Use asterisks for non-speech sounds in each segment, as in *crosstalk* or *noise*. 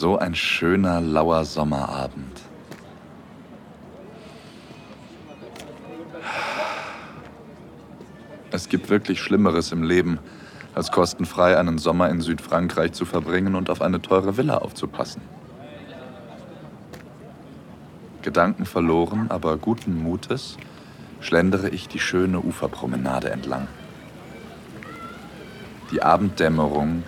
So ein schöner, lauer Sommerabend. Es gibt wirklich Schlimmeres im Leben, als kostenfrei einen Sommer in Südfrankreich zu verbringen und auf eine teure Villa aufzupassen. Gedanken verloren, aber guten Mutes, schlendere ich die schöne Uferpromenade entlang. Die Abenddämmerung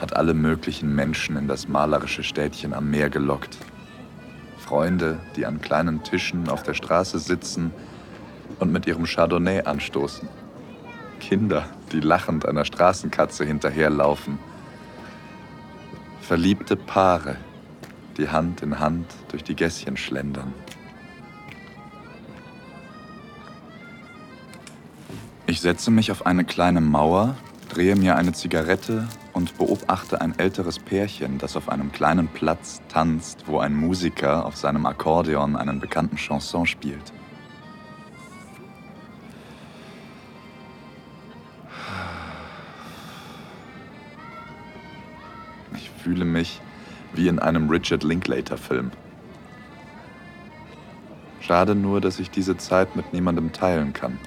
hat alle möglichen Menschen in das malerische Städtchen am Meer gelockt. Freunde, die an kleinen Tischen auf der Straße sitzen und mit ihrem Chardonnay anstoßen. Kinder, die lachend einer Straßenkatze hinterherlaufen. Verliebte Paare, die Hand in Hand durch die Gässchen schlendern. Ich setze mich auf eine kleine Mauer, drehe mir eine Zigarette und beobachte ein älteres Pärchen, das auf einem kleinen Platz tanzt, wo ein Musiker auf seinem Akkordeon einen bekannten Chanson spielt. Ich fühle mich wie in einem Richard Linklater-Film. Schade nur, dass ich diese Zeit mit niemandem teilen kann.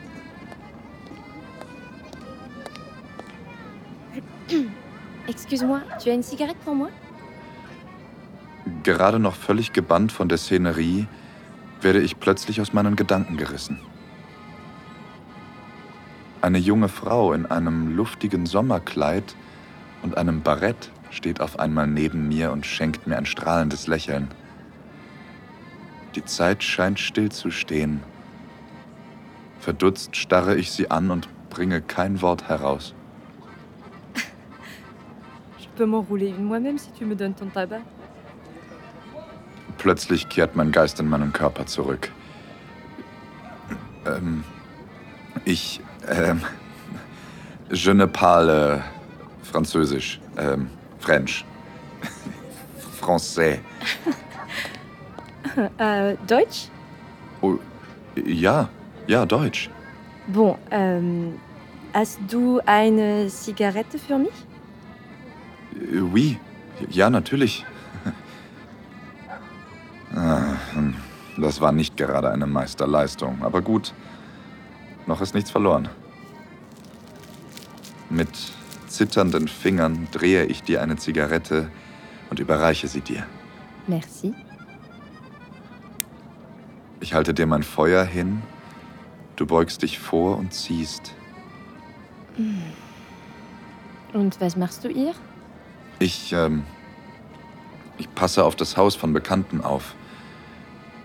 Excuse-moi, tu as une cigarette pour moi Gerade noch völlig gebannt von der Szenerie, werde ich plötzlich aus meinen Gedanken gerissen. Eine junge Frau in einem luftigen Sommerkleid und einem Barett steht auf einmal neben mir und schenkt mir ein strahlendes Lächeln. Die Zeit scheint stillzustehen. Verdutzt starre ich sie an und bringe kein Wort heraus. Peux m'enrouler une moi-même si tu me donnes ton tabac. Plötzlich kehrt mein Geist in meinen Körper zurück. Ähm, ich, ähm, je ne parle Französisch, ähm, French, *laughs* Français. Euh, *laughs* Deutsch Oh, ja, ja, Deutsch. Bon, euh, hast du eine Zigarette für mich Äh, Oui, ja, natürlich. *laughs* Ah, hm, Das war nicht gerade eine Meisterleistung, aber gut. Noch ist nichts verloren. Mit zitternden Fingern drehe ich dir eine Zigarette und überreiche sie dir. Merci. Ich halte dir mein Feuer hin, du beugst dich vor und ziehst. Und was machst du hier Ich, ähm, ich passe auf das Haus von Bekannten auf,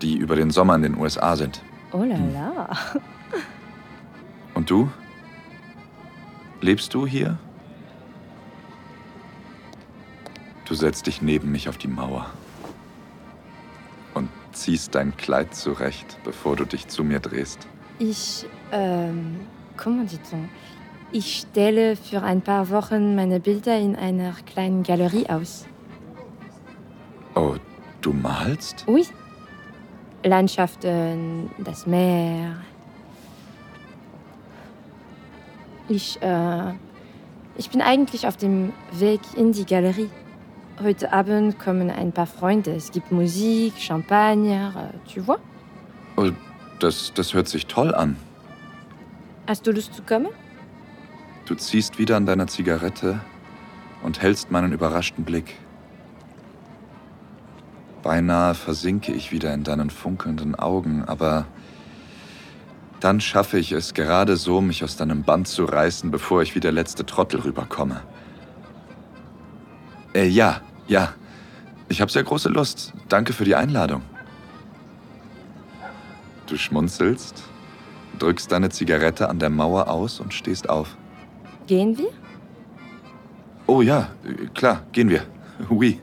die über den Sommer in den USA sind. Oh là là. Und du? Lebst du hier? Du setzt dich neben mich auf die Mauer und ziehst dein Kleid zurecht, bevor du dich zu mir drehst. Ich, ähm, comment dit-on Ich stelle für ein paar Wochen meine Bilder in einer kleinen Galerie aus. Oh, du malst? Oui. Landschaften, das Meer. Ich, äh, ich bin eigentlich auf dem Weg in die Galerie. Heute Abend kommen ein paar Freunde. Es gibt Musik, Champagner, äh, tu vois? Oh, das, das hört sich toll an. Hast du Lust zu kommen? Du ziehst wieder an deiner Zigarette und hältst meinen überraschten Blick. Beinahe versinke ich wieder in deinen funkelnden Augen, aber dann schaffe ich es gerade so, mich aus deinem Band zu reißen, bevor ich wie der letzte Trottel rüberkomme. Äh, ja, ja. Ich habe sehr große Lust. Danke für die Einladung. Du schmunzelst, drückst deine Zigarette an der Mauer aus und stehst auf. Gehen wir? Oh ja, klar, gehen wir. Oui.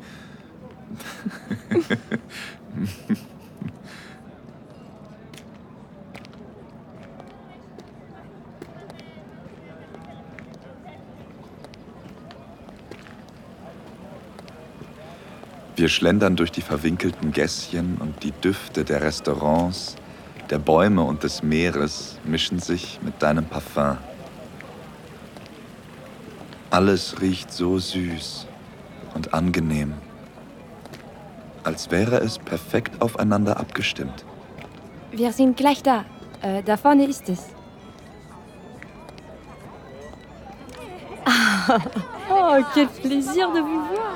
Wir schlendern durch die verwinkelten Gässchen und die Düfte der Restaurants, der Bäume und des Meeres mischen sich mit deinem Parfum. Alles riecht so süß und angenehm. als wäre es perfekt aufeinander abgestimmt. Wir sind gleich da. Äh, da vorne ist es. *laughs* oh, quel plaisir de vous voir.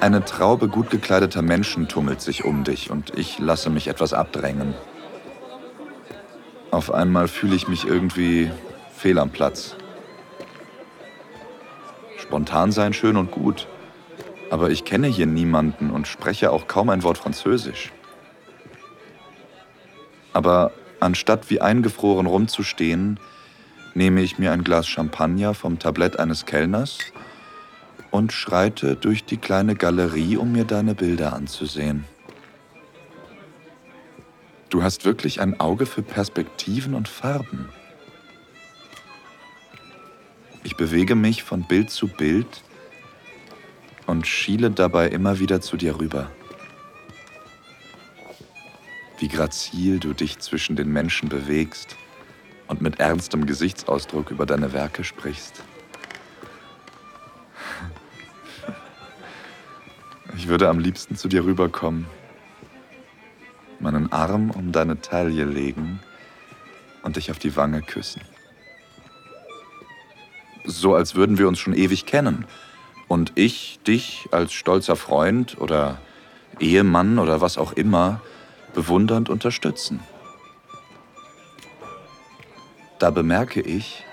Eine Traube gut gekleideter Menschen tummelt sich um dich und ich lasse mich etwas abdrängen. Auf einmal fühle ich mich irgendwie fehl am Platz. Spontan sein schön und gut, aber ich kenne hier niemanden und spreche auch kaum ein Wort Französisch. Aber anstatt wie eingefroren rumzustehen, nehme ich mir ein Glas Champagner vom Tablett eines Kellners und schreite durch die kleine Galerie, um mir deine Bilder anzusehen. Du hast wirklich ein Auge für Perspektiven und Farben. Ich bewege mich von Bild zu Bild und schiele dabei immer wieder zu dir rüber. Wie grazil du dich zwischen den Menschen bewegst und mit ernstem Gesichtsausdruck über deine Werke sprichst. Ich würde am liebsten zu dir rüberkommen, meinen Arm um deine Taille legen und dich auf die Wange küssen. So als würden wir uns schon ewig kennen und ich dich als stolzer Freund oder Ehemann oder was auch immer bewundernd unterstützen. Da bemerke ich,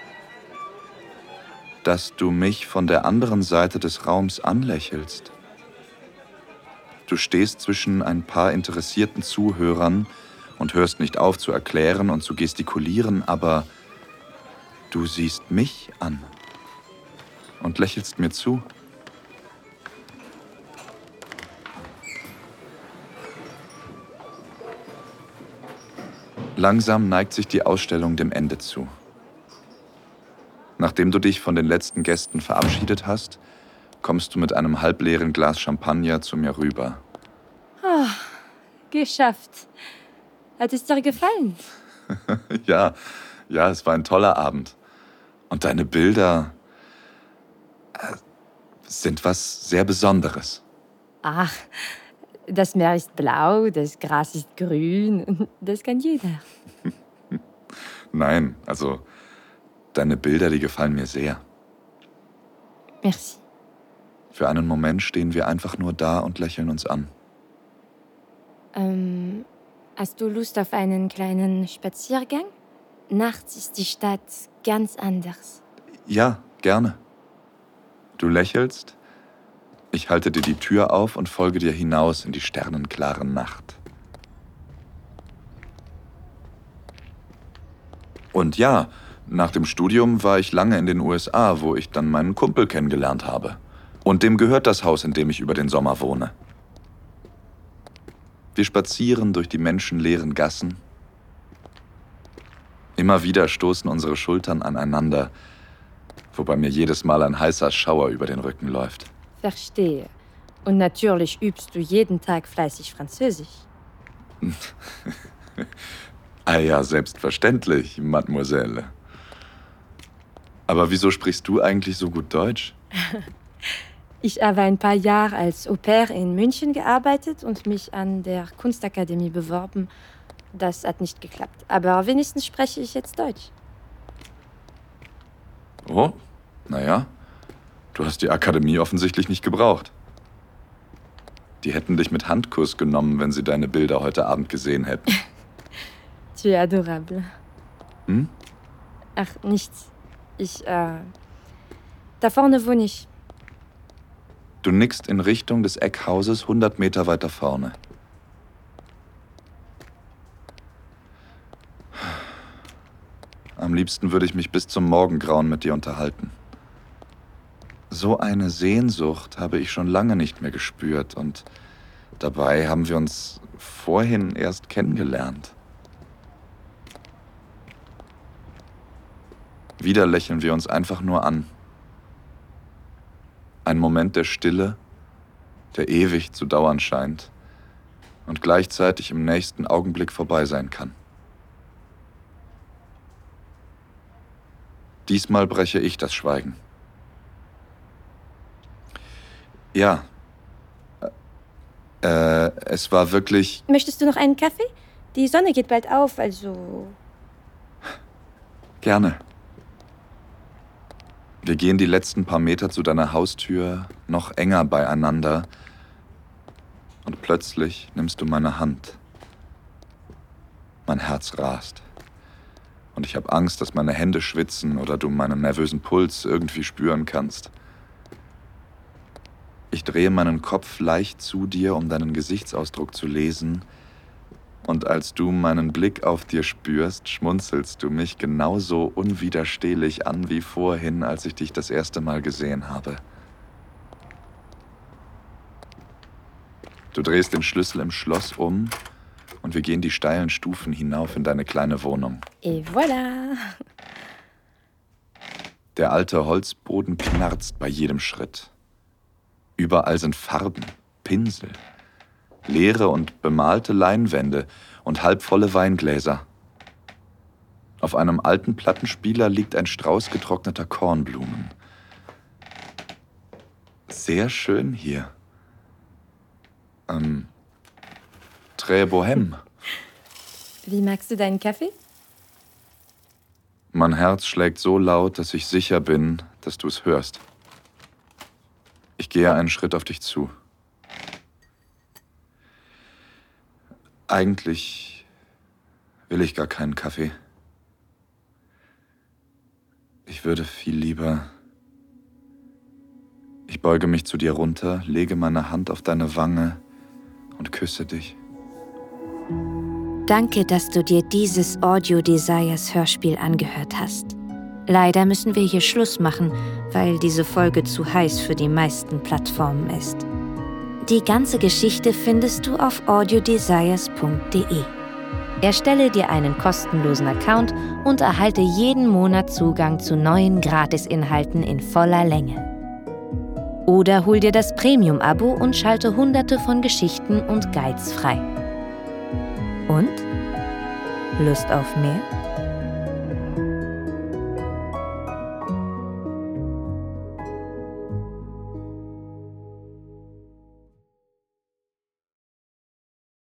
dass du mich von der anderen Seite des Raums anlächelst. Du stehst zwischen ein paar interessierten Zuhörern und hörst nicht auf zu erklären und zu gestikulieren, aber du siehst mich an und lächelst mir zu. Langsam neigt sich die Ausstellung dem Ende zu. Nachdem du dich von den letzten Gästen verabschiedet hast, kommst du mit einem halbleeren Glas Champagner zu mir rüber. Oh, geschafft. Hat es dir gefallen? *laughs* ja, ja, es war ein toller Abend. Und deine Bilder sind was sehr Besonderes. Ach, das Meer ist blau, das Gras ist grün. *laughs* Das kann jeder. *laughs* Nein, also deine Bilder, die gefallen mir sehr. Merci. Für einen Moment stehen wir einfach nur da und lächeln uns an. Ähm, hast du Lust auf einen kleinen Spaziergang? Nachts ist die Stadt ganz anders. Ja, gerne. Du lächelst, ich halte dir die Tür auf und folge dir hinaus in die sternenklare Nacht. Und ja, nach dem Studium war ich lange in den USA, wo ich dann meinen Kumpel kennengelernt habe. Und dem gehört das Haus, in dem ich über den Sommer wohne. Wir spazieren durch die menschenleeren Gassen. Immer wieder stoßen unsere Schultern aneinander, wobei mir jedes Mal ein heißer Schauer über den Rücken läuft. Verstehe. Und natürlich übst du jeden Tag fleißig Französisch. *laughs* ah ja, selbstverständlich, Mademoiselle. Aber wieso sprichst du eigentlich so gut Deutsch? *laughs* ich habe ein paar Jahre als Au pair in München gearbeitet und mich an der Kunstakademie beworben. Das hat nicht geklappt. Aber wenigstens spreche ich jetzt Deutsch. Oh, naja. Du hast die Akademie offensichtlich nicht gebraucht. Die hätten dich mit Handkuss genommen, wenn sie deine Bilder heute Abend gesehen hätten. *laughs* tu es adorable. Hm? Ach, nichts. Ich, äh. Da vorne wohne ich. Du nickst in Richtung des Eckhauses 100 Meter weiter vorne. Am liebsten würde ich mich bis zum Morgengrauen mit dir unterhalten. So eine Sehnsucht habe ich schon lange nicht mehr gespürt und dabei haben wir uns vorhin erst kennengelernt. Wieder lächeln wir uns einfach nur an. Ein Moment der Stille, der ewig zu dauern scheint und gleichzeitig im nächsten Augenblick vorbei sein kann. Diesmal breche ich das Schweigen. Ja. Äh, es war wirklich. Möchtest du noch einen Kaffee? Die Sonne geht bald auf, also. Gerne. Wir gehen die letzten paar Meter zu deiner Haustür noch enger beieinander und plötzlich nimmst du meine Hand. Mein Herz rast. Und ich habe Angst, dass meine Hände schwitzen oder du meinen nervösen Puls irgendwie spüren kannst. Ich drehe meinen Kopf leicht zu dir, um deinen Gesichtsausdruck zu lesen, und als du meinen Blick auf dir spürst, schmunzelst du mich genauso unwiderstehlich an wie vorhin, als ich dich das erste Mal gesehen habe. Du drehst den Schlüssel im Schloss um und wir gehen die steilen Stufen hinauf in deine kleine Wohnung. Et voilà! Der alte Holzboden knarzt bei jedem Schritt. Überall sind Farben, Pinsel, leere und bemalte Leinwände und halbvolle Weingläser. Auf einem alten Plattenspieler liegt ein Strauß getrockneter Kornblumen. Sehr schön hier. Ähm, Très Bohème. Wie magst du deinen Kaffee? Mein Herz schlägt so laut, dass ich sicher bin, dass du es hörst. Ich gehe einen Schritt auf dich zu. Eigentlich will ich gar keinen Kaffee. Ich würde viel lieber... Ich beuge mich zu dir runter, lege meine Hand auf deine Wange und küsse dich. Danke, dass du dir dieses Audio Desires Hörspiel angehört hast. Leider müssen wir hier Schluss machen, weil diese Folge zu heiß für die meisten Plattformen ist. Die ganze Geschichte findest du auf audiodesires.de. Erstelle dir einen kostenlosen Account und erhalte jeden Monat Zugang zu neuen Gratisinhalten in voller Länge. Oder hol dir das Premium-Abo und schalte hunderte von Geschichten und Guides frei. Und? Lust auf mehr?